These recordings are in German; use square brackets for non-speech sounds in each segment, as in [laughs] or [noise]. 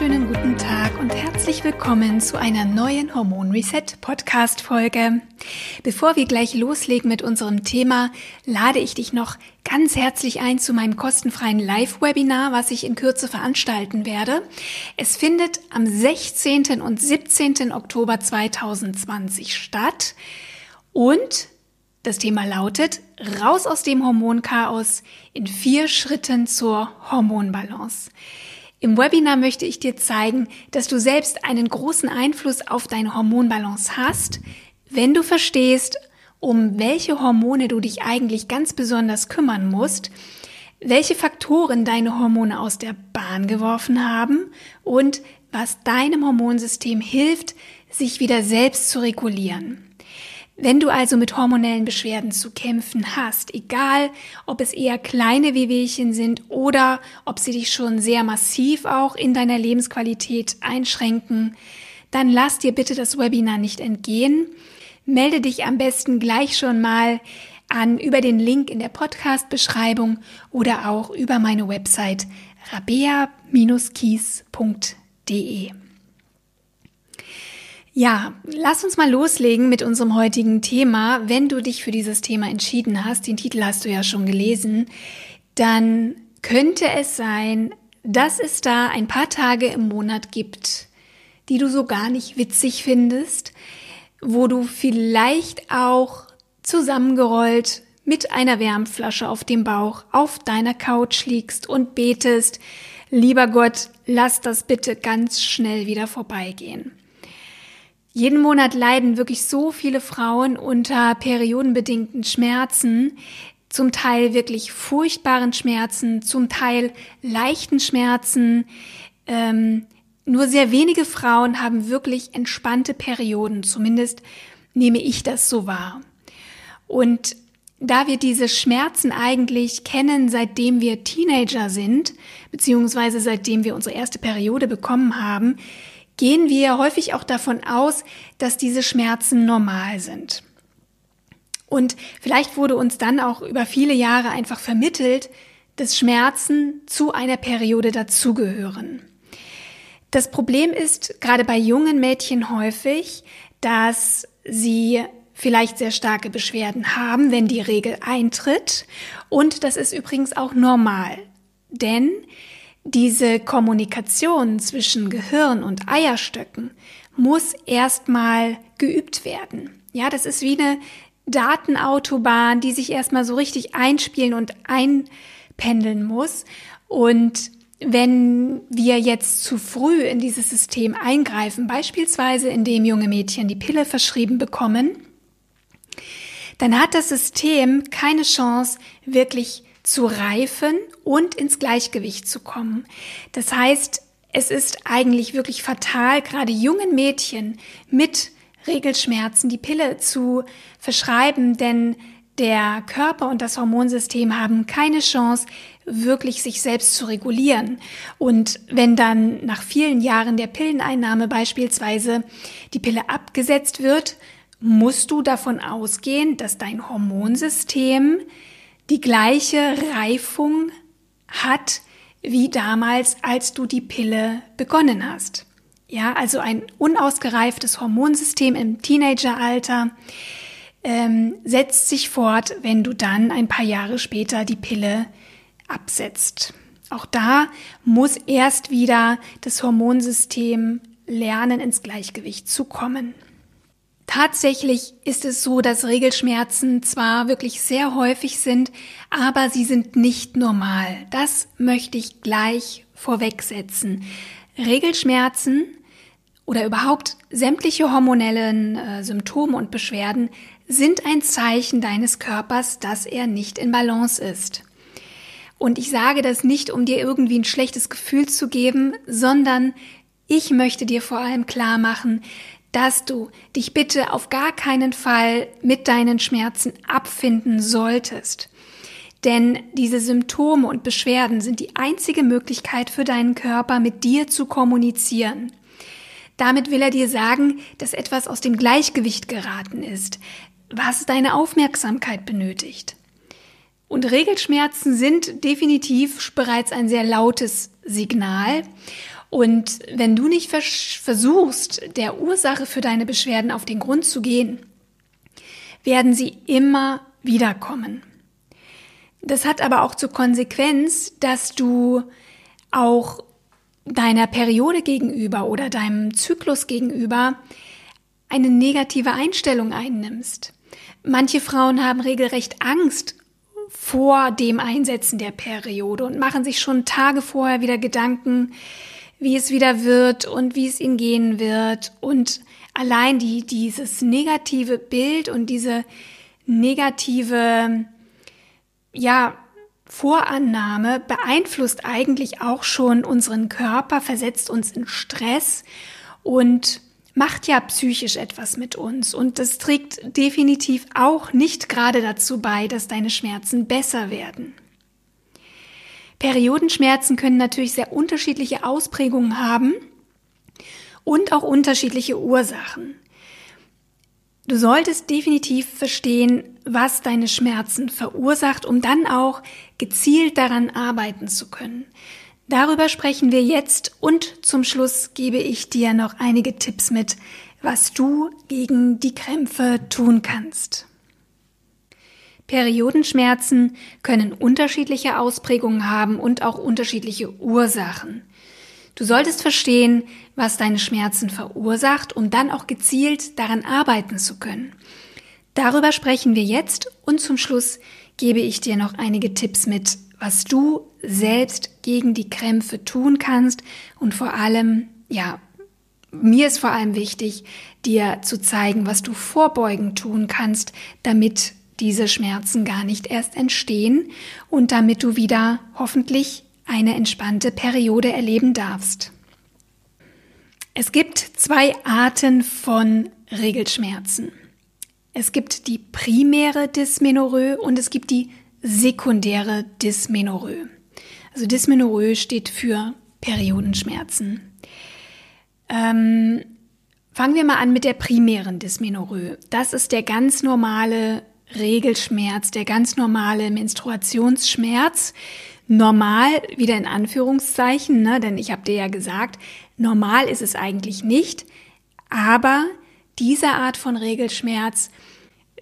Wunderschönen guten Tag und herzlich willkommen zu einer neuen Hormon Reset Podcast Folge. Bevor wir gleich loslegen mit unserem Thema, lade ich dich noch ganz herzlich ein zu meinem kostenfreien Live-Webinar, was ich in Kürze veranstalten werde. Es findet am 16. und 17. Oktober 2020 statt und das Thema lautet Raus aus dem Hormonchaos in vier Schritten zur Hormonbalance. Im Webinar möchte ich dir zeigen, dass du selbst einen großen Einfluss auf deine Hormonbalance hast, wenn du verstehst, um welche Hormone du dich eigentlich ganz besonders kümmern musst, welche Faktoren deine Hormone aus der Bahn geworfen haben und was deinem Hormonsystem hilft, sich wieder selbst zu regulieren. Wenn du also mit hormonellen Beschwerden zu kämpfen hast, egal ob es eher kleine Wehwehchen sind oder ob sie dich schon sehr massiv auch in deiner Lebensqualität einschränken, dann lass dir bitte das Webinar nicht entgehen. Melde dich am besten gleich schon mal an über den Link in der Podcast-Beschreibung oder auch über meine Website rabea-kies.de. Ja, lass uns mal loslegen mit unserem heutigen Thema. Wenn du dich für dieses Thema entschieden hast, den Titel hast du ja schon gelesen, dann könnte es sein, dass es da ein paar Tage im Monat gibt, die du so gar nicht witzig findest, wo du vielleicht auch zusammengerollt mit einer Wärmflasche auf dem Bauch auf deiner Couch liegst und betest, lieber Gott, lass das bitte ganz schnell wieder vorbeigehen. Jeden Monat leiden wirklich so viele Frauen unter periodenbedingten Schmerzen, zum Teil wirklich furchtbaren Schmerzen, zum Teil leichten Schmerzen. Ähm, nur sehr wenige Frauen haben wirklich entspannte Perioden, zumindest nehme ich das so wahr. Und da wir diese Schmerzen eigentlich kennen, seitdem wir Teenager sind, beziehungsweise seitdem wir unsere erste Periode bekommen haben, gehen wir häufig auch davon aus, dass diese Schmerzen normal sind. Und vielleicht wurde uns dann auch über viele Jahre einfach vermittelt, dass Schmerzen zu einer Periode dazugehören. Das Problem ist gerade bei jungen Mädchen häufig, dass sie vielleicht sehr starke Beschwerden haben, wenn die Regel eintritt. Und das ist übrigens auch normal. Denn diese Kommunikation zwischen Gehirn und Eierstöcken muss erstmal geübt werden. Ja, das ist wie eine Datenautobahn, die sich erstmal so richtig einspielen und einpendeln muss. Und wenn wir jetzt zu früh in dieses System eingreifen, beispielsweise indem junge Mädchen die Pille verschrieben bekommen, dann hat das System keine Chance, wirklich zu reifen und ins Gleichgewicht zu kommen. Das heißt, es ist eigentlich wirklich fatal, gerade jungen Mädchen mit Regelschmerzen die Pille zu verschreiben, denn der Körper und das Hormonsystem haben keine Chance, wirklich sich selbst zu regulieren. Und wenn dann nach vielen Jahren der Pilleneinnahme beispielsweise die Pille abgesetzt wird, musst du davon ausgehen, dass dein Hormonsystem die gleiche Reifung hat wie damals, als du die Pille begonnen hast. Ja, also ein unausgereiftes Hormonsystem im Teenageralter ähm, setzt sich fort, wenn du dann ein paar Jahre später die Pille absetzt. Auch da muss erst wieder das Hormonsystem lernen, ins Gleichgewicht zu kommen. Tatsächlich ist es so, dass Regelschmerzen zwar wirklich sehr häufig sind, aber sie sind nicht normal. Das möchte ich gleich vorwegsetzen. Regelschmerzen oder überhaupt sämtliche hormonellen äh, Symptome und Beschwerden sind ein Zeichen deines Körpers, dass er nicht in Balance ist. Und ich sage das nicht, um dir irgendwie ein schlechtes Gefühl zu geben, sondern ich möchte dir vor allem klar machen, dass du dich bitte auf gar keinen Fall mit deinen Schmerzen abfinden solltest. Denn diese Symptome und Beschwerden sind die einzige Möglichkeit für deinen Körper, mit dir zu kommunizieren. Damit will er dir sagen, dass etwas aus dem Gleichgewicht geraten ist, was deine Aufmerksamkeit benötigt. Und Regelschmerzen sind definitiv bereits ein sehr lautes Signal. Und wenn du nicht versuchst, der Ursache für deine Beschwerden auf den Grund zu gehen, werden sie immer wiederkommen. Das hat aber auch zur Konsequenz, dass du auch deiner Periode gegenüber oder deinem Zyklus gegenüber eine negative Einstellung einnimmst. Manche Frauen haben regelrecht Angst vor dem Einsetzen der Periode und machen sich schon Tage vorher wieder Gedanken, wie es wieder wird und wie es ihnen gehen wird. Und allein die, dieses negative Bild und diese negative ja, Vorannahme beeinflusst eigentlich auch schon unseren Körper, versetzt uns in Stress und macht ja psychisch etwas mit uns. Und das trägt definitiv auch nicht gerade dazu bei, dass deine Schmerzen besser werden. Periodenschmerzen können natürlich sehr unterschiedliche Ausprägungen haben und auch unterschiedliche Ursachen. Du solltest definitiv verstehen, was deine Schmerzen verursacht, um dann auch gezielt daran arbeiten zu können. Darüber sprechen wir jetzt und zum Schluss gebe ich dir noch einige Tipps mit, was du gegen die Krämpfe tun kannst. Periodenschmerzen können unterschiedliche Ausprägungen haben und auch unterschiedliche Ursachen. Du solltest verstehen, was deine Schmerzen verursacht, um dann auch gezielt daran arbeiten zu können. Darüber sprechen wir jetzt und zum Schluss gebe ich dir noch einige Tipps mit, was du selbst gegen die Krämpfe tun kannst und vor allem, ja, mir ist vor allem wichtig, dir zu zeigen, was du vorbeugend tun kannst, damit diese Schmerzen gar nicht erst entstehen und damit du wieder hoffentlich eine entspannte Periode erleben darfst. Es gibt zwei Arten von Regelschmerzen. Es gibt die primäre Dysmenorrhoe und es gibt die sekundäre Dysmenorrhoe. Also Dysmenorrhoe steht für Periodenschmerzen. Ähm, fangen wir mal an mit der primären Dysmenorrhoe. Das ist der ganz normale Regelschmerz, der ganz normale Menstruationsschmerz, normal, wieder in Anführungszeichen, ne? denn ich habe dir ja gesagt, normal ist es eigentlich nicht, aber diese Art von Regelschmerz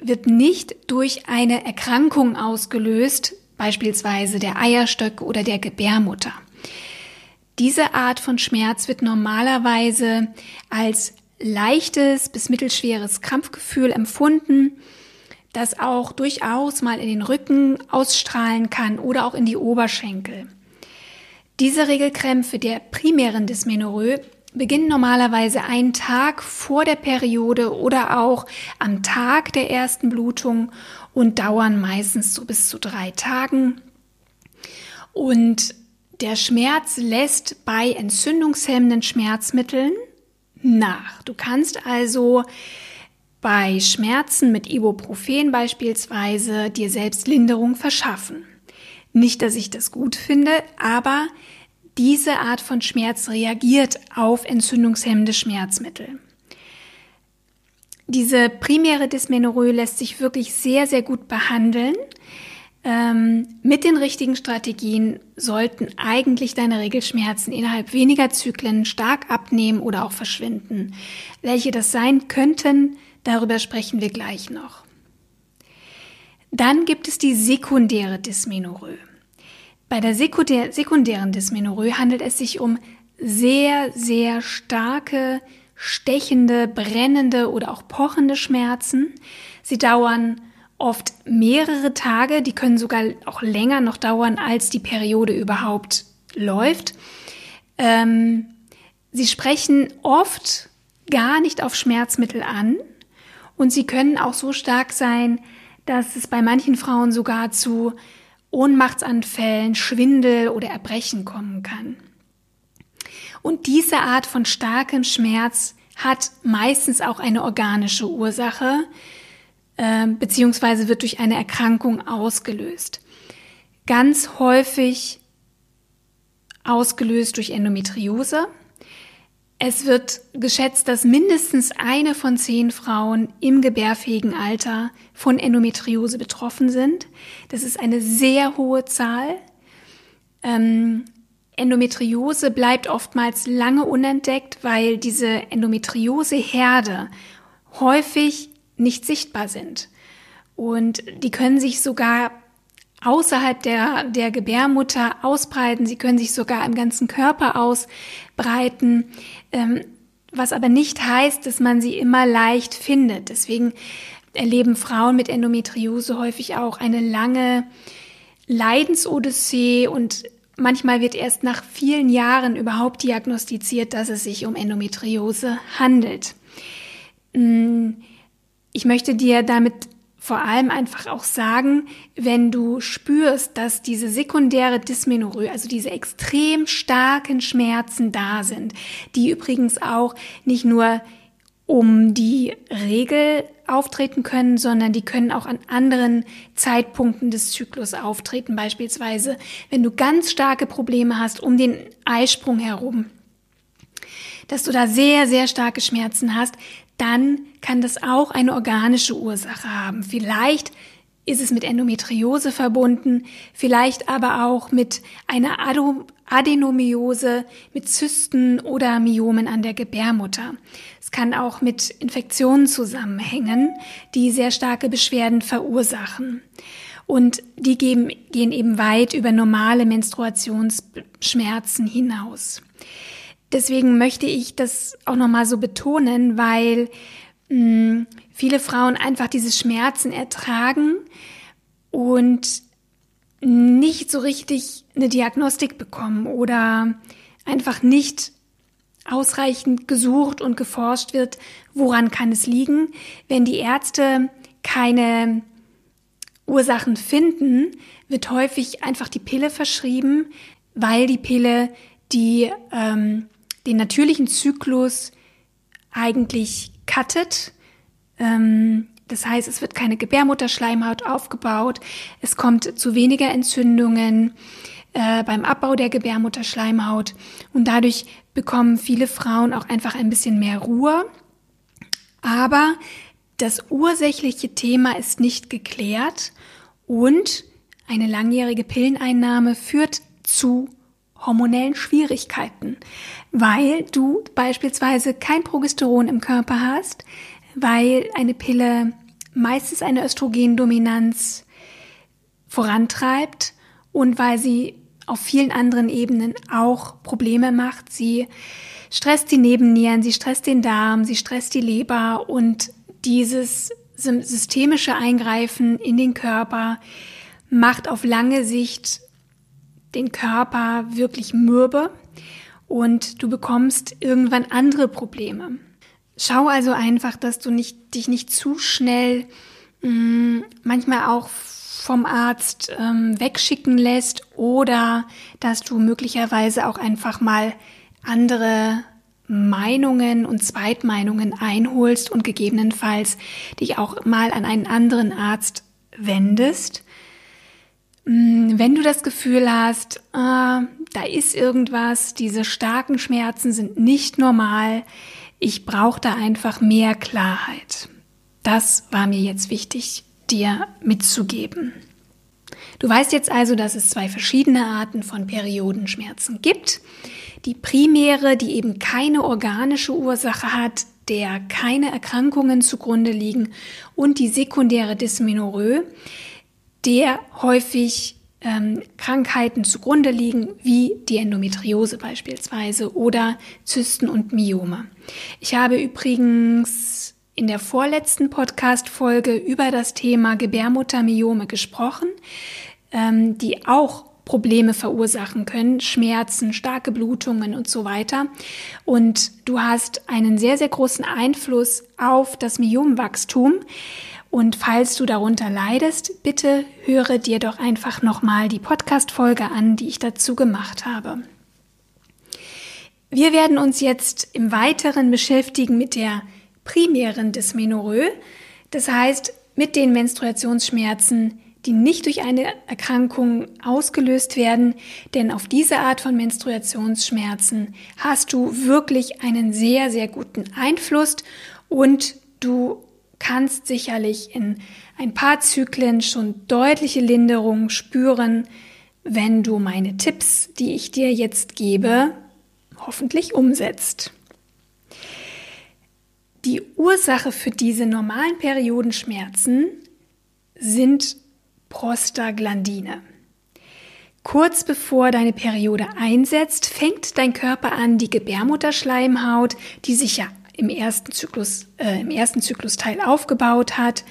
wird nicht durch eine Erkrankung ausgelöst, beispielsweise der Eierstöcke oder der Gebärmutter. Diese Art von Schmerz wird normalerweise als leichtes bis mittelschweres Krampfgefühl empfunden das auch durchaus mal in den Rücken ausstrahlen kann oder auch in die Oberschenkel. Diese Regelkrämpfe der primären Dysmenorrhoe beginnen normalerweise einen Tag vor der Periode oder auch am Tag der ersten Blutung und dauern meistens so bis zu drei Tagen. Und der Schmerz lässt bei entzündungshemmenden Schmerzmitteln nach. Du kannst also bei Schmerzen mit Ibuprofen beispielsweise dir selbst Linderung verschaffen. Nicht, dass ich das gut finde, aber diese Art von Schmerz reagiert auf entzündungshemmende Schmerzmittel. Diese primäre Dysmenorrhoe lässt sich wirklich sehr, sehr gut behandeln. Ähm, mit den richtigen Strategien sollten eigentlich deine Regelschmerzen innerhalb weniger Zyklen stark abnehmen oder auch verschwinden. Welche das sein könnten, Darüber sprechen wir gleich noch. Dann gibt es die sekundäre Dysmenorrhoe. Bei der sekundären Dysmenorrhoe handelt es sich um sehr, sehr starke, stechende, brennende oder auch pochende Schmerzen. Sie dauern oft mehrere Tage, die können sogar auch länger noch dauern, als die Periode überhaupt läuft. Ähm, sie sprechen oft gar nicht auf Schmerzmittel an, und sie können auch so stark sein, dass es bei manchen Frauen sogar zu Ohnmachtsanfällen, Schwindel oder Erbrechen kommen kann. Und diese Art von starkem Schmerz hat meistens auch eine organische Ursache, äh, beziehungsweise wird durch eine Erkrankung ausgelöst. Ganz häufig ausgelöst durch Endometriose. Es wird geschätzt, dass mindestens eine von zehn Frauen im gebärfähigen Alter von Endometriose betroffen sind. Das ist eine sehr hohe Zahl. Ähm, Endometriose bleibt oftmals lange unentdeckt, weil diese Endometrioseherde häufig nicht sichtbar sind. Und die können sich sogar außerhalb der, der Gebärmutter ausbreiten. Sie können sich sogar im ganzen Körper ausbreiten, ähm, was aber nicht heißt, dass man sie immer leicht findet. Deswegen erleben Frauen mit Endometriose häufig auch eine lange Leidensodyssee und manchmal wird erst nach vielen Jahren überhaupt diagnostiziert, dass es sich um Endometriose handelt. Mm, ich möchte dir damit vor allem einfach auch sagen, wenn du spürst, dass diese sekundäre Dysmenorrhoe, also diese extrem starken Schmerzen da sind, die übrigens auch nicht nur um die Regel auftreten können, sondern die können auch an anderen Zeitpunkten des Zyklus auftreten. Beispielsweise, wenn du ganz starke Probleme hast um den Eisprung herum, dass du da sehr, sehr starke Schmerzen hast, dann kann das auch eine organische Ursache haben. Vielleicht ist es mit Endometriose verbunden, vielleicht aber auch mit einer Adenomiose, mit Zysten oder Myomen an der Gebärmutter. Es kann auch mit Infektionen zusammenhängen, die sehr starke Beschwerden verursachen. Und die geben, gehen eben weit über normale Menstruationsschmerzen hinaus. Deswegen möchte ich das auch nochmal so betonen, weil mh, hm, viele Frauen einfach diese Schmerzen ertragen und nicht so richtig eine Diagnostik bekommen oder einfach nicht ausreichend gesucht und geforscht wird, woran kann es liegen. Wenn die Ärzte keine Ursachen finden, wird häufig einfach die Pille verschrieben, weil die Pille die ähm, den natürlichen Zyklus eigentlich cuttet. Ähm, das heißt, es wird keine Gebärmutterschleimhaut aufgebaut, es kommt zu weniger Entzündungen äh, beim Abbau der Gebärmutterschleimhaut und dadurch bekommen viele Frauen auch einfach ein bisschen mehr Ruhe. Aber das ursächliche Thema ist nicht geklärt und eine langjährige Pilleneinnahme führt zu hormonellen Schwierigkeiten, weil du beispielsweise kein Progesteron im Körper hast, weil eine Pille meistens eine Östrogendominanz vorantreibt und weil sie auf vielen anderen Ebenen auch Probleme macht. Sie stresst die Nebennieren, sie stresst den Darm, sie stresst die Leber und dieses systemische Eingreifen in den Körper macht auf lange Sicht den Körper wirklich mürbe und du bekommst irgendwann andere Probleme. Schau also einfach, dass du nicht, dich nicht zu schnell mh, mm, manchmal auch vom Arzt ähm, wegschicken lässt oder dass du möglicherweise auch einfach mal andere Meinungen und Zweitmeinungen einholst und gegebenenfalls dich auch mal an einen anderen Arzt wendest. Mm, wenn du das Gefühl hast, äh, da ist irgendwas, diese starken Schmerzen sind nicht normal, ich brauche da einfach mehr Klarheit. Das war mir jetzt wichtig, dir mitzugeben. Du weißt jetzt also, dass es zwei verschiedene Arten von Periodenschmerzen gibt. Die primäre, die eben keine organische Ursache hat, der keine Erkrankungen zugrunde liegen, und die sekundäre Dysmenorrhoe, der häufig ähm, Krankheiten zugrunde liegen, wie die Endometriose beispielsweise oder Zysten und Myome. Ich habe übrigens in der vorletzten Podcast-Folge über das Thema Gebärmuttermyome gesprochen, ähm, die auch Probleme verursachen können, Schmerzen, starke Blutungen und so weiter. Und du hast einen sehr, sehr großen Einfluss auf das Myomwachstum. Und falls du darunter leidest, bitte höre dir doch einfach nochmal die Podcast-Folge an, die ich dazu gemacht habe. Wir werden uns jetzt im Weiteren beschäftigen mit der primären Dysmenorrhoe, das heißt mit den Menstruationsschmerzen, die nicht durch eine Erkrankung ausgelöst werden, denn auf diese Art von Menstruationsschmerzen hast du wirklich einen sehr, sehr guten Einfluss und du kannst sicherlich in ein paar Zyklen schon deutliche Linderung spüren, wenn du meine Tipps, die ich dir jetzt gebe, hoffentlich umsetzt. Die Ursache für diese normalen Periodenschmerzen sind Prostaglandine. Kurz bevor deine Periode einsetzt, fängt dein Körper an, die Gebärmutterschleimhaut, die sich ja im ersten Zyklus, äh, im ersten Zyklusteil aufgebaut hat,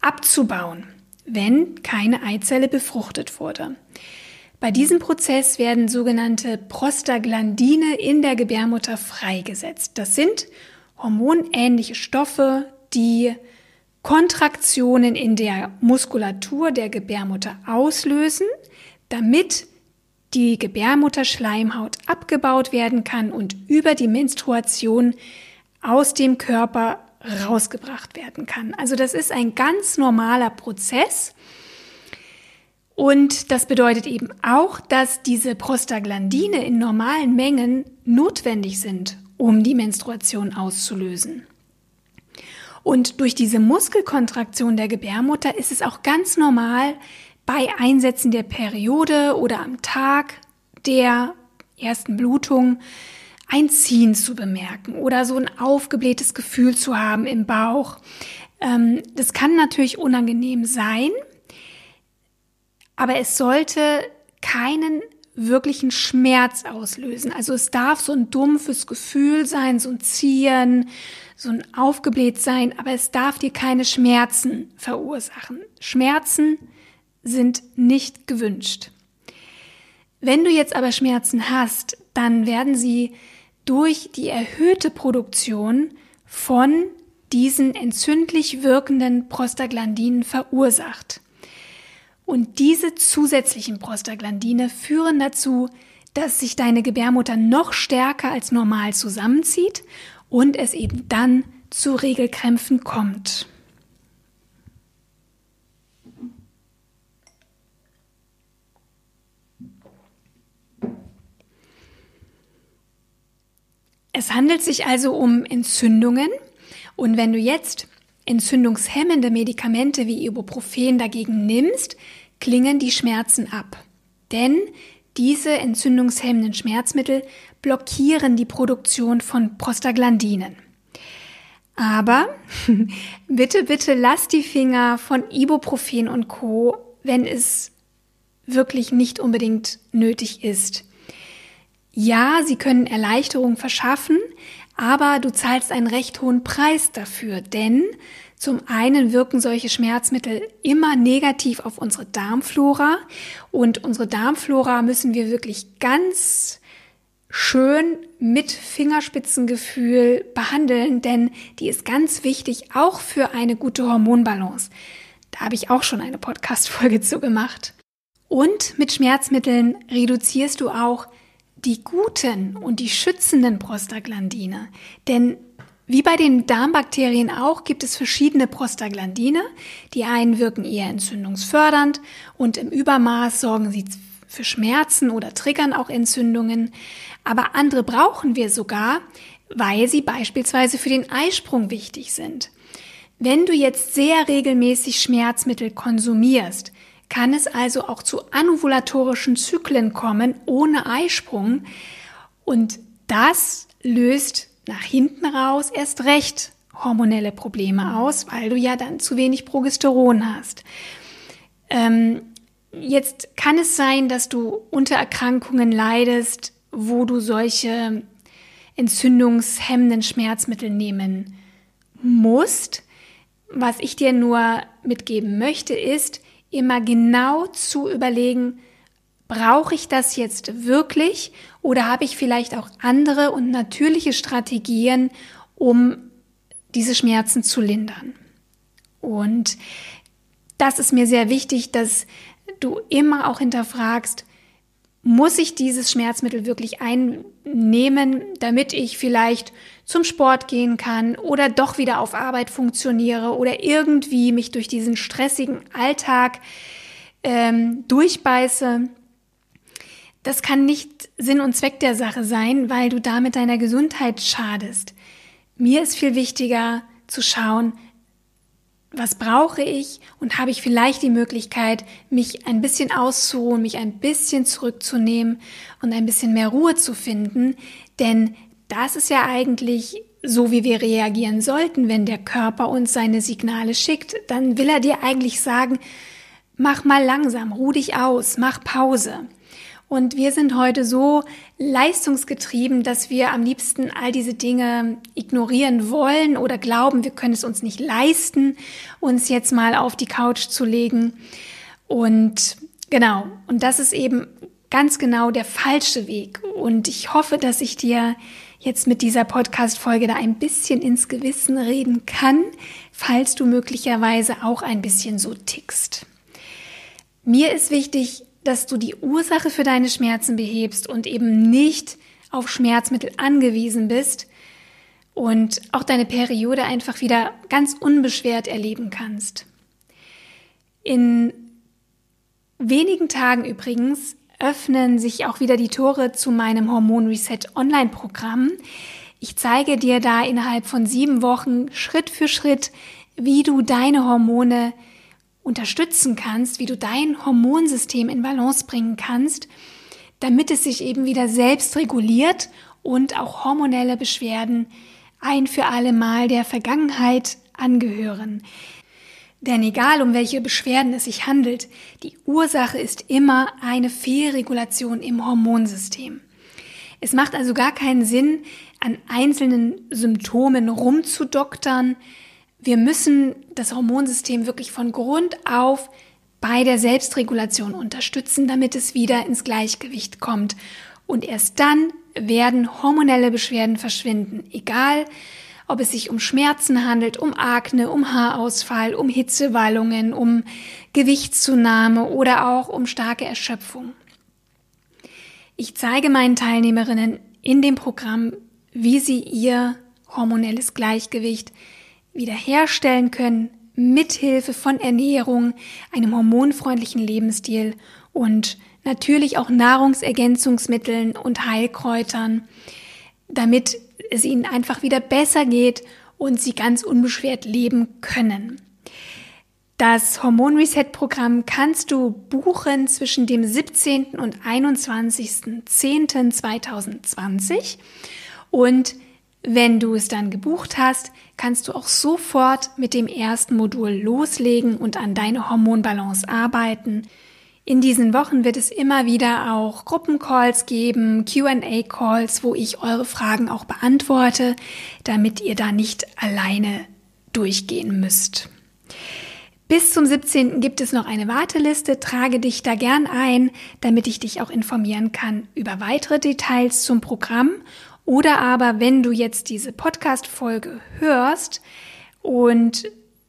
abzubauen, wenn keine Eizelle befruchtet wurde. Bei diesem Prozess werden sogenannte Prostaglandine in der Gebärmutter freigesetzt. Das sind hormonähnliche Stoffe, die Kontraktionen in der Muskulatur der Gebärmutter auslösen, damit die Gebärmutterschleimhaut abgebaut werden kann und über die Menstruation aus dem Körper rausgebracht werden kann. Also das ist ein ganz normaler Prozess. Und das bedeutet eben auch, dass diese Prostaglandine in normalen Mengen notwendig sind, um die Menstruation auszulösen. Und durch diese Muskelkontraktion der Gebärmutter ist es auch ganz normal, bei Einsätzen der Periode oder am Tag der ersten Blutung ein Ziehen zu bemerken oder so ein aufgeblähtes Gefühl zu haben im Bauch. Ähm, das kann natürlich unangenehm sein, aber es sollte keinen wirklichen Schmerz auslösen. Also es darf so ein dumpfes Gefühl sein, so ein Ziehen, so ein Aufgeblähtsein, aber es darf dir keine Schmerzen verursachen. Schmerzen sind nicht gewünscht. Wenn du jetzt aber Schmerzen hast, dann werden sie durch die erhöhte Produktion von diesen entzündlich wirkenden Prostaglandinen verursacht. Und diese zusätzlichen Prostaglandine führen dazu, dass sich deine Gebärmutter noch stärker als normal zusammenzieht und es eben dann zu Regelkrämpfen kommt. Es handelt sich also um Entzündungen und wenn du jetzt entzündungshemmende Medikamente wie Ibuprofen dagegen nimmst, klingen die Schmerzen ab. Denn diese entzündungshemmenden Schmerzmittel blockieren die Produktion von Prostaglandinen. Aber [laughs] bitte, bitte lass die Finger von Ibuprofen und Co., wenn es wirklich nicht unbedingt nötig ist. Ja, sie können Erleichterung verschaffen, aber du zahlst einen recht hohen Preis dafür, denn zum einen wirken solche Schmerzmittel immer negativ auf unsere Darmflora und unsere Darmflora müssen wir wirklich ganz schön mit Fingerspitzengefühl behandeln, denn die ist ganz wichtig auch für eine gute Hormonbalance. Da habe ich auch schon eine Podcast-Folge [laughs] zu gemacht. Und mit Schmerzmitteln reduzierst du auch die guten und die schützenden Prostaglandine. Denn wie bei den Darmbakterien auch gibt es verschiedene Prostaglandine. Die einen wirken eher entzündungsfördernd und im Übermaß sorgen sie für Schmerzen oder triggern auch Entzündungen. Aber andere brauchen wir sogar, weil sie beispielsweise für den Eisprung wichtig sind. Wenn du jetzt sehr regelmäßig Schmerzmittel konsumierst, kann es also auch zu anovulatorischen Zyklen kommen ohne Eisprung. Und das löst nach hinten raus erst recht hormonelle Probleme aus, weil du ja dann zu wenig Progesteron hast. Ähm, jetzt kann es sein, dass du unter Erkrankungen leidest, wo du solche entzündungshemmenden Schmerzmittel nehmen musst. Was ich dir nur mitgeben möchte, ist, immer genau zu überlegen, brauche ich das jetzt wirklich oder habe ich vielleicht auch andere und natürliche Strategien, um diese Schmerzen zu lindern? Und das ist mir sehr wichtig, dass du immer auch hinterfragst, muss ich dieses Schmerzmittel wirklich einnehmen, damit ich vielleicht zum Sport gehen kann oder doch wieder auf Arbeit funktioniere oder irgendwie mich durch diesen stressigen Alltag ähm, durchbeiße. Das kann nicht Sinn und Zweck der Sache sein, weil du damit deiner Gesundheit schadest. Mir ist viel wichtiger zu schauen, was brauche ich und habe ich vielleicht die Möglichkeit, mich ein bisschen auszuruhen, mich ein bisschen zurückzunehmen und ein bisschen mehr Ruhe zu finden, denn das ist ja eigentlich so, wie wir reagieren sollten, wenn der Körper uns seine Signale schickt, dann will er dir eigentlich sagen, mach mal langsam, ruh dich aus, mach Pause. Und wir sind heute so leistungsgetrieben, dass wir am liebsten all diese Dinge ignorieren wollen oder glauben, wir können es uns nicht leisten, uns jetzt mal auf die Couch zu legen. Und genau, und das ist eben ganz genau der falsche Weg. Und ich hoffe, dass ich dir jetzt mit dieser Podcast-Folge da ein bisschen ins Gewissen reden kann, falls du möglicherweise auch ein bisschen so tickst. Mir ist wichtig, dass du die Ursache für deine Schmerzen behebst und eben nicht auf Schmerzmittel angewiesen bist und auch deine Periode einfach wieder ganz unbeschwert erleben kannst. In wenigen Tagen übrigens öffnen sich auch wieder die Tore zu meinem Hormon Reset Online Programm. Ich zeige dir da innerhalb von sieben Wochen Schritt für Schritt, wie du deine Hormone unterstützen kannst, wie du dein Hormonsystem in Balance bringen kannst, damit es sich eben wieder selbst reguliert und auch hormonelle Beschwerden ein für alle Mal der Vergangenheit angehören. Denn egal um welche Beschwerden es sich handelt, die Ursache ist immer eine Fehlregulation im Hormonsystem. Es macht also gar keinen Sinn, an einzelnen Symptomen rumzudoktern, wir müssen das Hormonsystem wirklich von Grund auf bei der Selbstregulation unterstützen, damit es wieder ins Gleichgewicht kommt. Und erst dann werden hormonelle Beschwerden verschwinden, egal ob es sich um Schmerzen handelt, um Akne, um Haarausfall, um Hitzewallungen, um Gewichtszunahme oder auch um starke Erschöpfung. Ich zeige meinen Teilnehmerinnen in dem Programm, wie sie ihr hormonelles Gleichgewicht wiederherstellen können, mithilfe von Ernährung, einem hormonfreundlichen Lebensstil und natürlich auch Nahrungsergänzungsmitteln und Heilkräutern, damit es ihnen einfach wieder besser geht und sie ganz unbeschwert leben können. Das Hormon Reset Programm kannst du buchen zwischen dem 17. und 21.10.2020 und wenn du es dann gebucht hast, kannst du auch sofort mit dem ersten Modul loslegen und an deine Hormonbalance arbeiten. In diesen Wochen wird es immer wieder auch Gruppencalls geben, QA-Calls, wo ich eure Fragen auch beantworte, damit ihr da nicht alleine durchgehen müsst. Bis zum 17. gibt es noch eine Warteliste. Trage dich da gern ein, damit ich dich auch informieren kann über weitere Details zum Programm oder aber, wenn du jetzt diese Podcast-Folge hörst und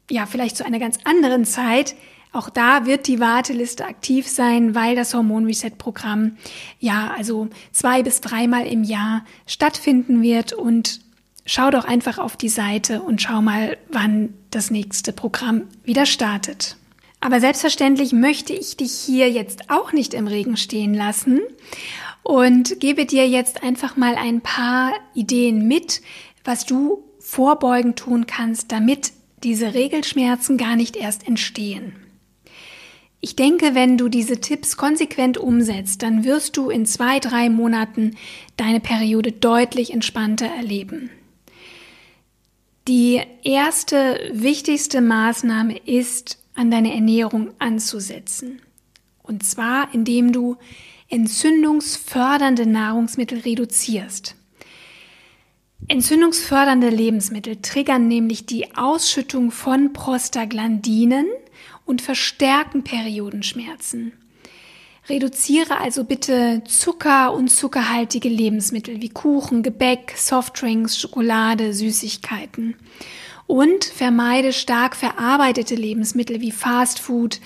ja, vielleicht zu einer ganz anderen Zeit, auch da wird die Warteliste aktiv sein, weil das Hormon Reset Programm ja also zwei bis dreimal im Jahr stattfinden wird und schau doch einfach auf die Seite und schau mal, wann das nächste Programm wieder startet. Aber selbstverständlich möchte ich dich hier jetzt auch nicht im Regen stehen lassen und gebe dir jetzt einfach mal ein paar Ideen mit, was du vorbeugend tun kannst, damit diese Regelschmerzen gar nicht erst entstehen. Ich denke, wenn du diese Tipps konsequent umsetzt, dann wirst du in zwei, drei Monaten deine Periode deutlich entspannter erleben. Die erste wichtigste Maßnahme ist, an deine Ernährung anzusetzen. Und zwar, indem du entzündungsfördernde Nahrungsmittel reduzierst. Entzündungsfördernde Lebensmittel triggern nämlich die Ausschüttung von Prostaglandinen und verstärken Periodenschmerzen. Reduziere also bitte Zucker und zuckerhaltige Lebensmittel wie Kuchen, Gebäck, Softdrinks, Schokolade, Süßigkeiten. Und vermeide stark verarbeitete Lebensmittel wie Fastfood,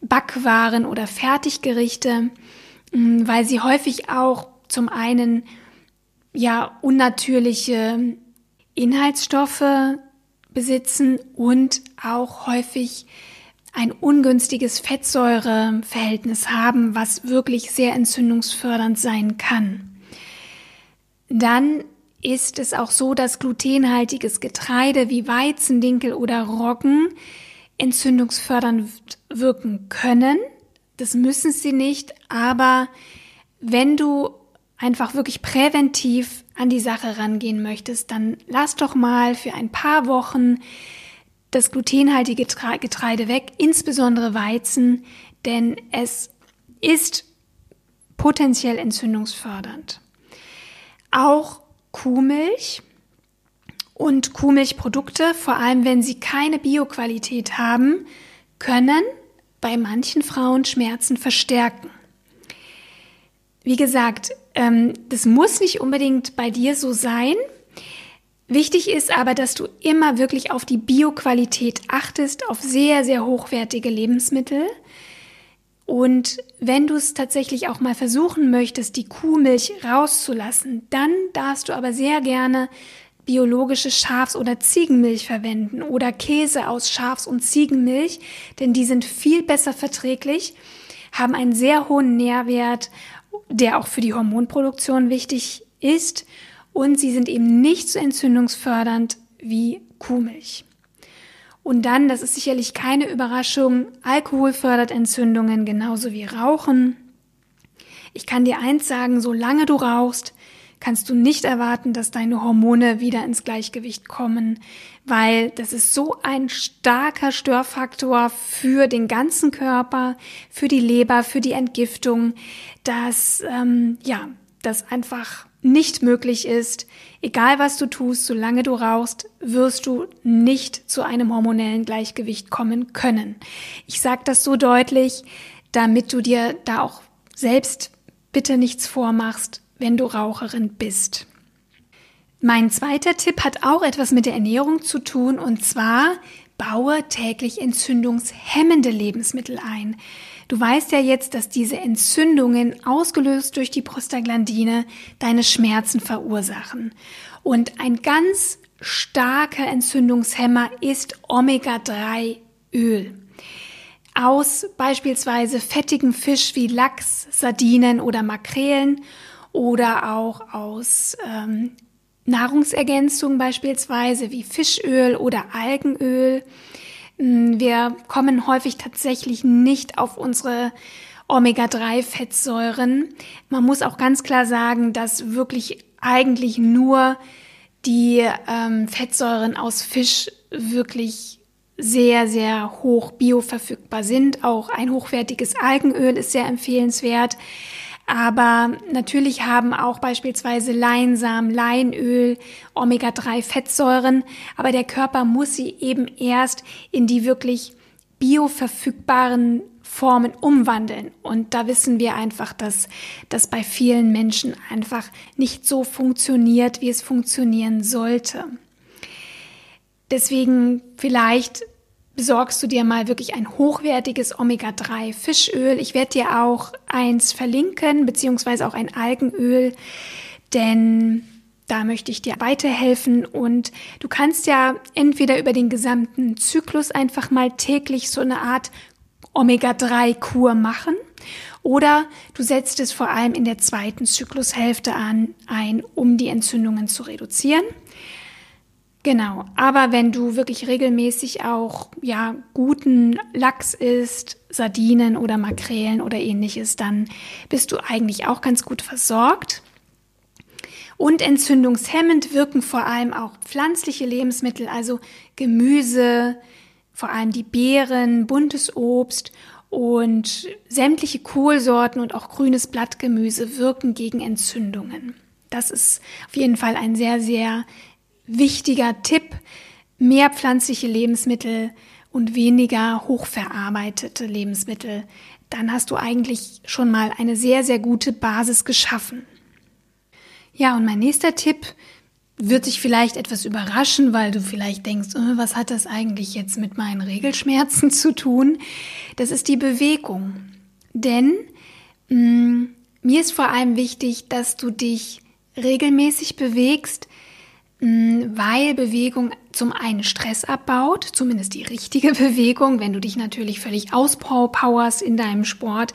Backwaren oder Fertiggerichte, weil sie häufig auch zum einen ja unnatürliche Inhaltsstoffe besitzen und auch häufig ein ungünstiges Fettsäureverhältnis haben, was wirklich sehr entzündungsfördernd sein kann. Dann ist es auch so, dass glutenhaltiges Getreide wie Weizen, Dinkel oder Roggen entzündungsfördernd wirken können. Das müssen sie nicht, aber wenn du einfach wirklich präventiv an die Sache rangehen möchtest, dann lass doch mal für ein paar Wochen das glutenhaltige Getreide weg, insbesondere Weizen, denn es ist potenziell entzündungsfördernd. Auch Kuhmilch und Kuhmilchprodukte, vor allem wenn sie keine Bioqualität haben, können bei manchen Frauen Schmerzen verstärken. Wie gesagt, ähm, das muss nicht unbedingt bei dir so sein. Wichtig ist aber, dass du immer wirklich auf die Bioqualität achtest, auf sehr, sehr hochwertige Lebensmittel. Und wenn du es tatsächlich auch mal versuchen möchtest, die Kuhmilch rauszulassen, dann darfst du aber sehr gerne biologische Schafs- oder Ziegenmilch verwenden oder Käse aus Schafs- und Ziegenmilch, denn die sind viel besser verträglich, haben einen sehr hohen Nährwert, der auch für die Hormonproduktion wichtig ist und sie sind eben nicht so entzündungsfördernd wie Kuhmilch. Und dann, das ist sicherlich keine Überraschung, Alkohol fördert Entzündungen genauso wie Rauchen. Ich kann dir eins sagen, solange du rauchst, kannst du nicht erwarten, dass deine Hormone wieder ins Gleichgewicht kommen, weil das ist so ein starker Störfaktor für den ganzen Körper, für die Leber, für die Entgiftung, dass ähm, ja, das einfach nicht möglich ist, egal was du tust, solange du rauchst, wirst du nicht zu einem hormonellen Gleichgewicht kommen können. Ich sage das so deutlich, damit du dir da auch selbst bitte nichts vormachst, wenn du Raucherin bist. Mein zweiter Tipp hat auch etwas mit der Ernährung zu tun und zwar baue täglich entzündungshemmende Lebensmittel ein. Du weißt ja jetzt, dass diese Entzündungen, ausgelöst durch die Prostaglandine, deine Schmerzen verursachen. Und ein ganz starker Entzündungshemmer ist Omega-3-Öl. Aus beispielsweise fettigem Fisch wie Lachs, Sardinen oder Makrelen oder auch aus ähm, Nahrungsergänzungen beispielsweise wie Fischöl oder Algenöl hm, wir kommen häufig tatsächlich nicht auf unsere Omega-3-Fettsäuren. Man muss auch ganz klar sagen, dass wirklich eigentlich nur die ähm, Fettsäuren aus Fisch wirklich sehr, sehr hoch bioverfügbar sind. Auch ein hochwertiges Algenöl ist sehr empfehlenswert. Aber natürlich haben auch beispielsweise Leinsamen, Leinöl, Omega-3-Fettsäuren, aber der Körper muss sie eben erst in die wirklich bioverfügbaren Formen umwandeln. Und da wissen wir einfach, dass das bei vielen Menschen einfach nicht so funktioniert, wie es funktionieren sollte. Deswegen vielleicht besorgst du dir mal wirklich ein hochwertiges Omega-3 Fischöl. Ich werde dir auch eins verlinken, beziehungsweise auch ein Algenöl, denn da möchte ich dir weiterhelfen und du kannst ja entweder über den gesamten Zyklus einfach mal täglich so eine Art Omega-3-Kur machen oder du setzt es vor allem in der zweiten Zyklushälfte an ein, um die Entzündungen zu reduzieren. Genau, aber wenn du wirklich regelmäßig auch ja guten Lachs isst, Sardinen oder Makrelen oder ähnliches, dann bist du eigentlich auch ganz gut versorgt. Und entzündungshemmend wirken vor allem auch pflanzliche Lebensmittel, also Gemüse, vor allem die Beeren, buntes Obst und sämtliche Kohlsorten und auch grünes Blattgemüse wirken gegen Entzündungen. Das ist auf jeden Fall ein sehr, sehr wichtiger Tipp, mehr pflanzliche Lebensmittel und weniger hochverarbeitete Lebensmittel, dann hast du eigentlich schon mal eine sehr, sehr gute Basis geschaffen. Ja, und mein nächster Tipp wird dich vielleicht etwas überraschen, weil du vielleicht denkst, oh, was hat das eigentlich jetzt mit meinen Regelschmerzen zu tun? Das ist die Bewegung. Denn mh, mm, mir ist vor allem wichtig, dass du dich regelmäßig bewegst, weil Bewegung zum einen Stress abbaut, zumindest die richtige [laughs] Bewegung. Wenn du dich natürlich völlig auspowerst in deinem Sport,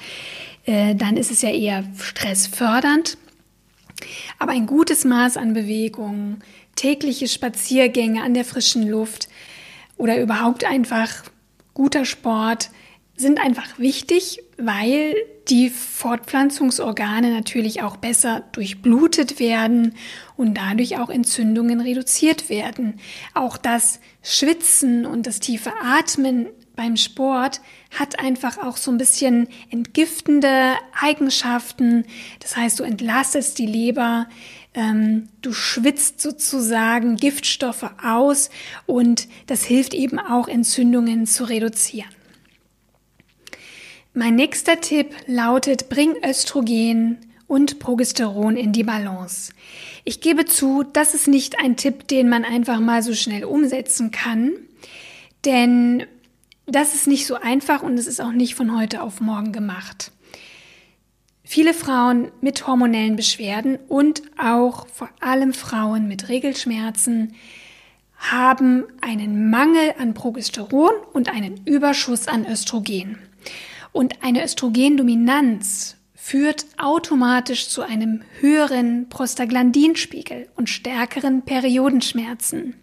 äh, dann ist es ja eher stressfördernd. Aber ein gutes Maß an Bewegung, tägliche Spaziergänge an der frischen Luft oder überhaupt einfach guter Sport sind einfach wichtig, weil die Fortpflanzungsorgane natürlich auch besser durchblutet werden und dadurch auch Entzündungen reduziert werden. Auch das Schwitzen und das tiefe Atmen beim Sport hat einfach auch so ein bisschen entgiftende Eigenschaften. Das heißt, du entlastest die Leber, ähm, du schwitzt sozusagen Giftstoffe aus und das hilft eben auch Entzündungen zu reduzieren. Mein nächster Tipp lautet, bring Östrogen und Progesteron in die Balance. Ich gebe zu, das ist nicht ein Tipp, den man einfach mal so schnell umsetzen kann, denn das ist nicht so einfach und es ist auch nicht von heute auf morgen gemacht. Viele Frauen mit hormonellen Beschwerden und auch vor allem Frauen mit Regelschmerzen haben einen Mangel an Progesteron und einen Überschuss an Östrogen. Und eine Östrogendominanz führt automatisch zu einem höheren Prostaglandinspiegel und stärkeren Periodenschmerzen.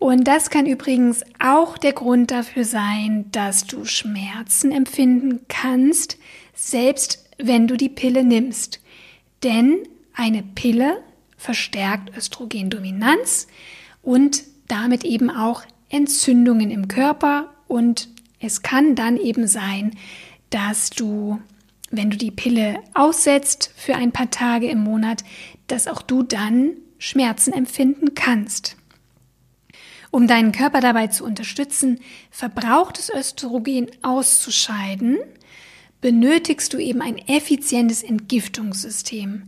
Und das kann übrigens auch der Grund dafür sein, dass du Schmerzen empfinden kannst, selbst wenn du die Pille nimmst. Denn eine Pille verstärkt Östrogendominanz und damit eben auch Entzündungen im Körper und es kann dann eben sein, dass du, wenn du die Pille aussetzt für ein paar Tage im Monat, dass auch du dann Schmerzen empfinden kannst. Um deinen Körper dabei zu unterstützen, verbrauchtes Östrogen auszuscheiden, benötigst du eben ein effizientes Entgiftungssystem.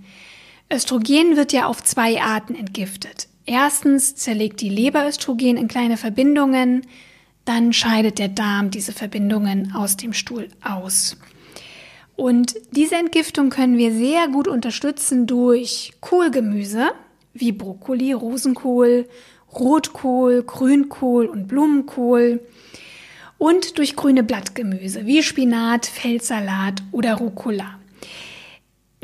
Östrogen wird ja auf zwei Arten entgiftet. Erstens zerlegt die Leber Östrogen in kleine Verbindungen, dann scheidet der Darm diese Verbindungen aus dem Stuhl aus. Und diese Entgiftung können wir sehr gut unterstützen durch Kohlgemüse wie Brokkoli, Rosenkohl, Rotkohl, Grünkohl und Blumenkohl und durch grüne Blattgemüse wie Spinat, Feldsalat oder Rucola.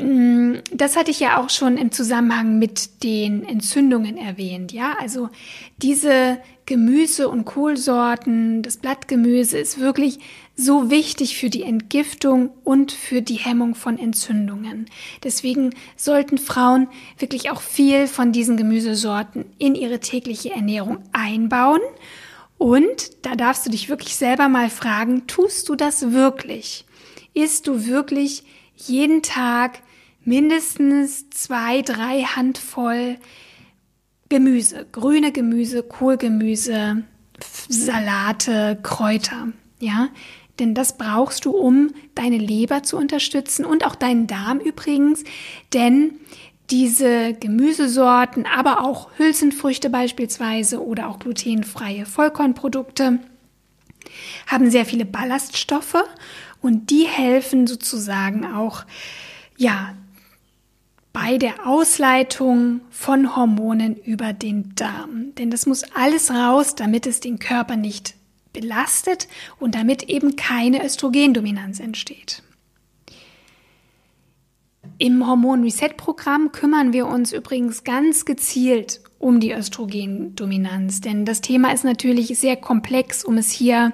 Mm, das hatte ich ja auch schon im Zusammenhang mit den Entzündungen erwähnt, ja. Also diese Gemüse- und Kohlsorten, das Blattgemüse ist wirklich so wichtig für die Entgiftung und für die Hemmung von Entzündungen. Deswegen sollten Frauen wirklich auch viel von diesen Gemüsesorten in ihre tägliche Ernährung einbauen. Und da darfst du dich wirklich selber mal fragen, tust du das wirklich? Isst du wirklich jeden Tag mindestens zwei, drei Handvoll Gemüse, grüne Gemüse, Kohlgemüse, Salate, Kräuter, ja? Denn das brauchst du, um deine Leber zu unterstützen und auch deinen Darm übrigens, denn diese Gemüsesorten, aber auch Hülsenfrüchte beispielsweise oder auch glutenfreie Vollkornprodukte haben sehr viele Ballaststoffe und die helfen sozusagen auch, ja, bei der Ausleitung von Hormonen über den Darm. Denn das muss alles raus, damit es den Körper nicht belastet und damit eben keine Östrogendominanz entsteht. Im Hormon-Reset-Programm kümmern wir uns übrigens ganz gezielt um die Östrogendominanz, denn das Thema ist natürlich sehr komplex, um es hier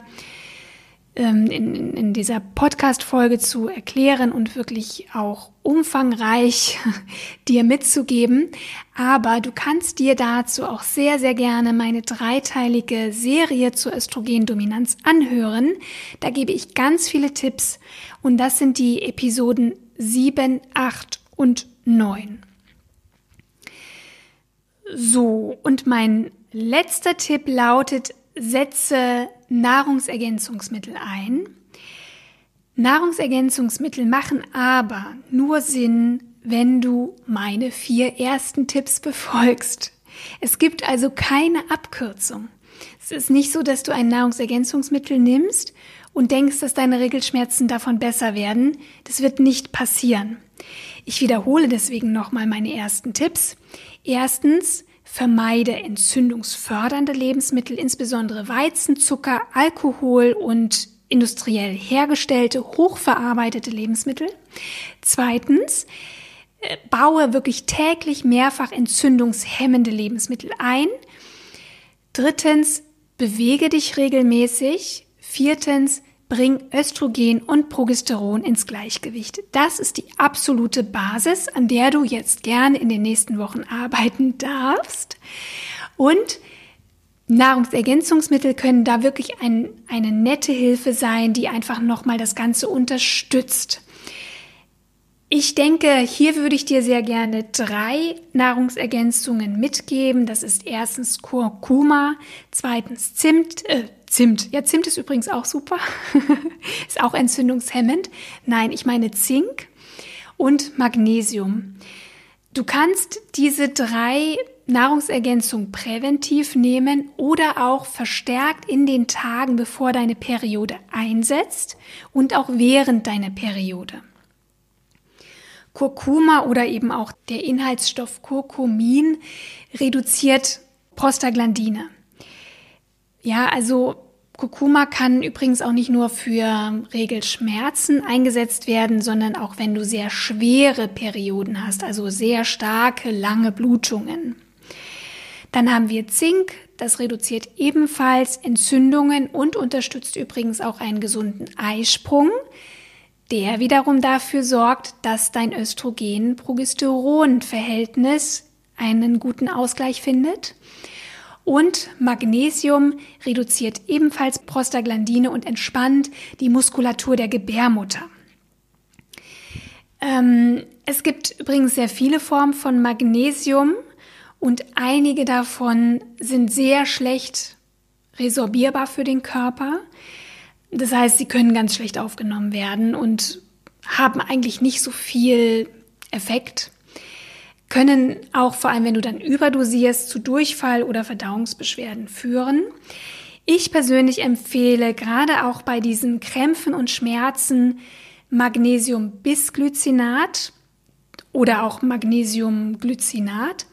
ähm, in, in dieser Podcast-Folge zu erklären und wirklich auch umfangreich [laughs] dir mitzugeben. Aber du kannst dir dazu auch sehr, sehr gerne meine dreiteilige Serie zur Östrogendominanz anhören. Da gebe ich ganz viele Tipps und das sind die Episoden 7, 8 und 9. So, und mein letzter Tipp lautet, setze Nahrungsergänzungsmittel ein. Nahrungsergänzungsmittel machen aber nur Sinn, wenn du meine vier ersten Tipps befolgst. Es gibt also keine Abkürzung. Es ist nicht so, dass du ein Nahrungsergänzungsmittel nimmst und denkst, dass deine Regelschmerzen davon besser werden. Das wird nicht passieren. Ich wiederhole deswegen nochmal meine ersten Tipps. Erstens, vermeide entzündungsfördernde Lebensmittel, insbesondere Weizen, Zucker, Alkohol und industriell hergestellte, hochverarbeitete Lebensmittel. Zweitens, äh, baue wirklich täglich mehrfach entzündungshemmende Lebensmittel ein. Drittens, bewege dich regelmäßig. Viertens, bring Östrogen und Progesteron ins Gleichgewicht. Das ist die absolute Basis, an der du jetzt gerne in den nächsten Wochen arbeiten darfst. Und Nahrungsergänzungsmittel können da wirklich ein, eine nette Hilfe sein, die einfach nochmal das Ganze unterstützt. Ich denke, hier würde ich dir sehr gerne drei Nahrungsergänzungen mitgeben. Das ist erstens Kurkuma, zweitens Zimt, äh, Zimt. Ja, Zimt ist übrigens auch super. [laughs] ist auch entzündungshemmend. Nein, ich meine Zink und Magnesium. Du kannst diese drei Nahrungsergänzungen präventiv nehmen oder auch verstärkt in den Tagen, bevor deine Periode einsetzt und auch während deiner Periode. Kurkuma oder eben auch der Inhaltsstoff Kurkumin reduziert Prostaglandine. Ja, also Kurkuma kann übrigens auch nicht nur für Regelschmerzen eingesetzt werden, sondern auch wenn du sehr schwere Perioden hast, also sehr starke, lange Blutungen. Dann haben wir Zink, das reduziert ebenfalls Entzündungen und unterstützt übrigens auch einen gesunden Eisprung der wiederum dafür sorgt, dass dein Östrogen-Progesteron-Verhältnis einen guten Ausgleich findet. Und Magnesium reduziert ebenfalls Prostaglandine und entspannt die Muskulatur der Gebärmutter. Ähm, es gibt übrigens sehr viele Formen von Magnesium und einige davon sind sehr schlecht resorbierbar für den Körper. Das heißt, sie können ganz schlecht aufgenommen werden und haben eigentlich nicht so viel Effekt, können auch vor allem, wenn du dann überdosierst, zu Durchfall oder Verdauungsbeschwerden führen. Ich persönlich empfehle gerade auch bei diesen Krämpfen und Schmerzen Magnesium-Bisglycinat oder auch Magnesiumglycinat.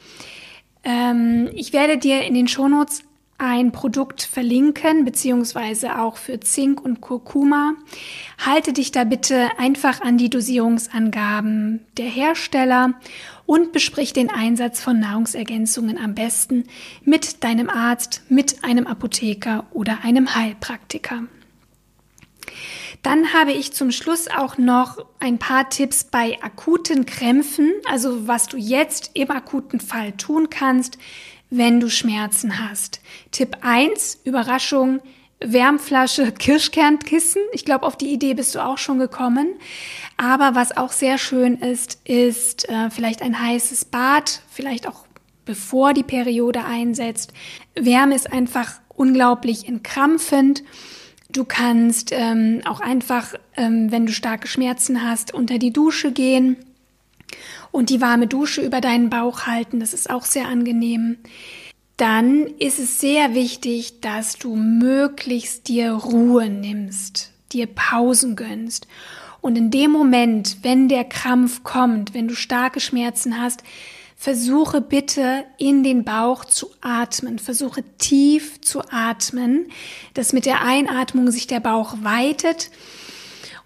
Ähm, ich werde dir in den Shownotes ein Produkt verlinken, beziehungsweise auch für Zink und Kurkuma. Halte dich da bitte einfach an die Dosierungsangaben der Hersteller und besprich den Einsatz von Nahrungsergänzungen am besten mit deinem Arzt, mit einem Apotheker oder einem Heilpraktiker. Dann habe ich zum Schluss auch noch ein paar Tipps bei akuten Krämpfen, also was du jetzt im akuten Fall tun kannst, wenn du Schmerzen hast. Tipp 1, Überraschung, Wärmflasche, [laughs] Kirschkernkissen. Ich glaube, auf die Idee bist du auch schon gekommen. Aber was auch sehr schön ist, ist äh, vielleicht ein heißes Bad, vielleicht auch bevor die Periode einsetzt. Wärme ist einfach unglaublich entkrampfend. Du kannst ähm, auch einfach, ähm, wenn du starke Schmerzen hast, unter die Dusche gehen und die warme Dusche über deinen Bauch halten. Das ist auch sehr angenehm. Dann ist es sehr wichtig, dass du möglichst dir Ruhe nimmst, dir Pausen gönnst. Und in dem Moment, wenn der Krampf kommt, wenn du starke Schmerzen hast, versuche bitte in den Bauch zu atmen. Versuche tief zu atmen, dass mit der Einatmung sich der Bauch weitet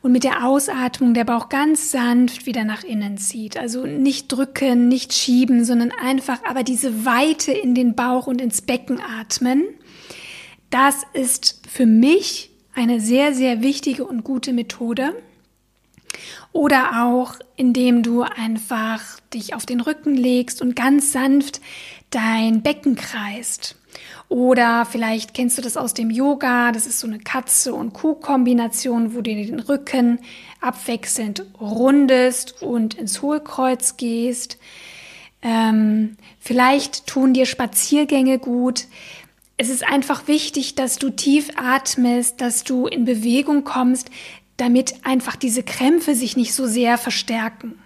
und mit der Ausatmung der Bauch ganz sanft wieder nach innen zieht. Also nicht drücken, nicht schieben, sondern einfach aber diese Weite in den Bauch und ins Becken atmen. Das ist für mich eine sehr, sehr wichtige und gute Methode. Oder auch, indem du einfach dich auf den Rücken legst und ganz sanft dein Becken kreist. Oder vielleicht kennst du das aus dem Yoga, das ist so eine Katze- und Kuh-Kombination, wo du den Rücken abwechselnd rundest und ins Hohlkreuz gehst. Ähm, vielleicht tun dir Spaziergänge gut. Es ist einfach wichtig, dass du tief atmest, dass du in Bewegung kommst, damit einfach diese Krämpfe sich nicht so sehr verstärken.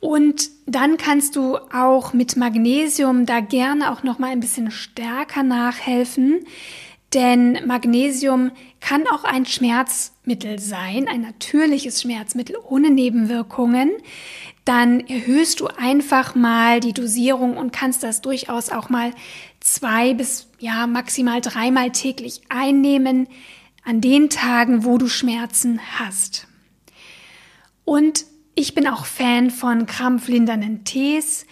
Und dann kannst du auch mit Magnesium da gerne auch noch mal ein bisschen stärker nachhelfen, denn Magnesium kann auch ein Schmerzmittel sein, ein natürliches Schmerzmittel ohne Nebenwirkungen. Dann erhöhst du einfach mal die Dosierung und kannst das durchaus auch mal zwei bis ja maximal dreimal täglich einnehmen an den Tagen, wo du Schmerzen hast. Und ich bin auch Fan von krampflindernden Tees.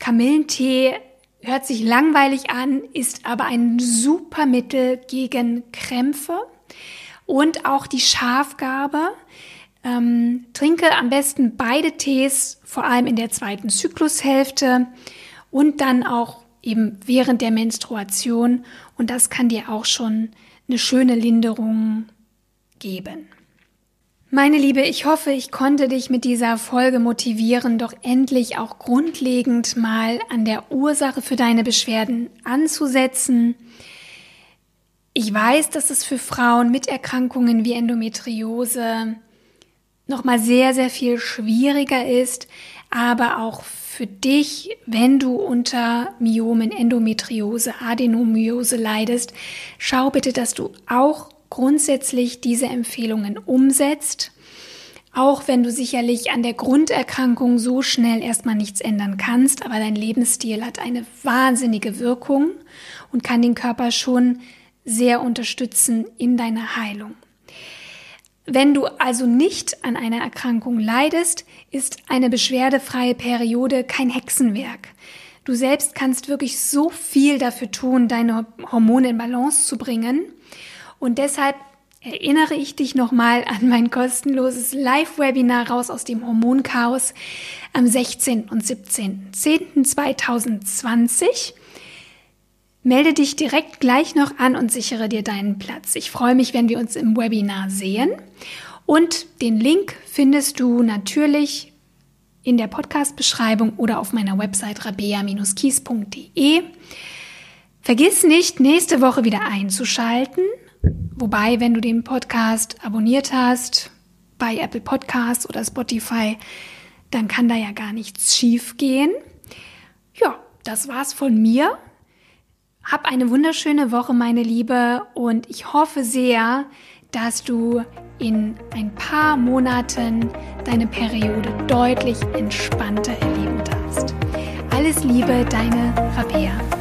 Kamillentee hört sich langweilig an, ist aber ein super Mittel gegen Krämpfe und auch die Schafgabe. Ähm, trinke am besten beide Tees, vor allem in der zweiten Zyklushälfte und dann auch eben während der Menstruation. Und das kann dir auch schon eine schöne Linderung geben. Meine Liebe, ich hoffe, ich konnte dich mit dieser Folge motivieren, doch endlich auch grundlegend mal an der Ursache für deine Beschwerden anzusetzen. Ich weiß, dass es für Frauen mit Erkrankungen wie Endometriose nochmal sehr, sehr viel schwieriger ist, aber auch für dich, wenn du unter Myomen, Endometriose, Adenomyose leidest, schau bitte, dass du auch grundsätzlich diese Empfehlungen umsetzt, auch wenn du sicherlich an der Grunderkrankung so schnell erstmal nichts ändern kannst, aber dein Lebensstil hat eine wahnsinnige Wirkung und kann den Körper schon sehr unterstützen in deiner Heilung. Wenn du also nicht an einer Erkrankung leidest, ist eine beschwerdefreie Periode kein Hexenwerk. Du selbst kannst wirklich so viel dafür tun, deine Hormone in Balance zu bringen. Und deshalb erinnere ich dich nochmal an mein kostenloses Live-Webinar raus aus dem Hormonchaos am 16. und 17.10.2020. Melde dich direkt gleich noch an und sichere dir deinen Platz. Ich freue mich, wenn wir uns im Webinar sehen. Und den Link findest du natürlich in der Podcast-Beschreibung oder auf meiner Website rabea-kies.de. Vergiss nicht, nächste Woche wieder einzuschalten. Wobei, wenn du den Podcast abonniert hast bei Apple Podcasts oder Spotify, dann kann da ja gar nichts schief gehen. Ja, das war's von mir. Hab eine wunderschöne Woche, meine Liebe, und ich hoffe sehr, dass du in ein paar Monaten deine Periode deutlich entspannter erleben darfst. Alles Liebe, deine Rabea.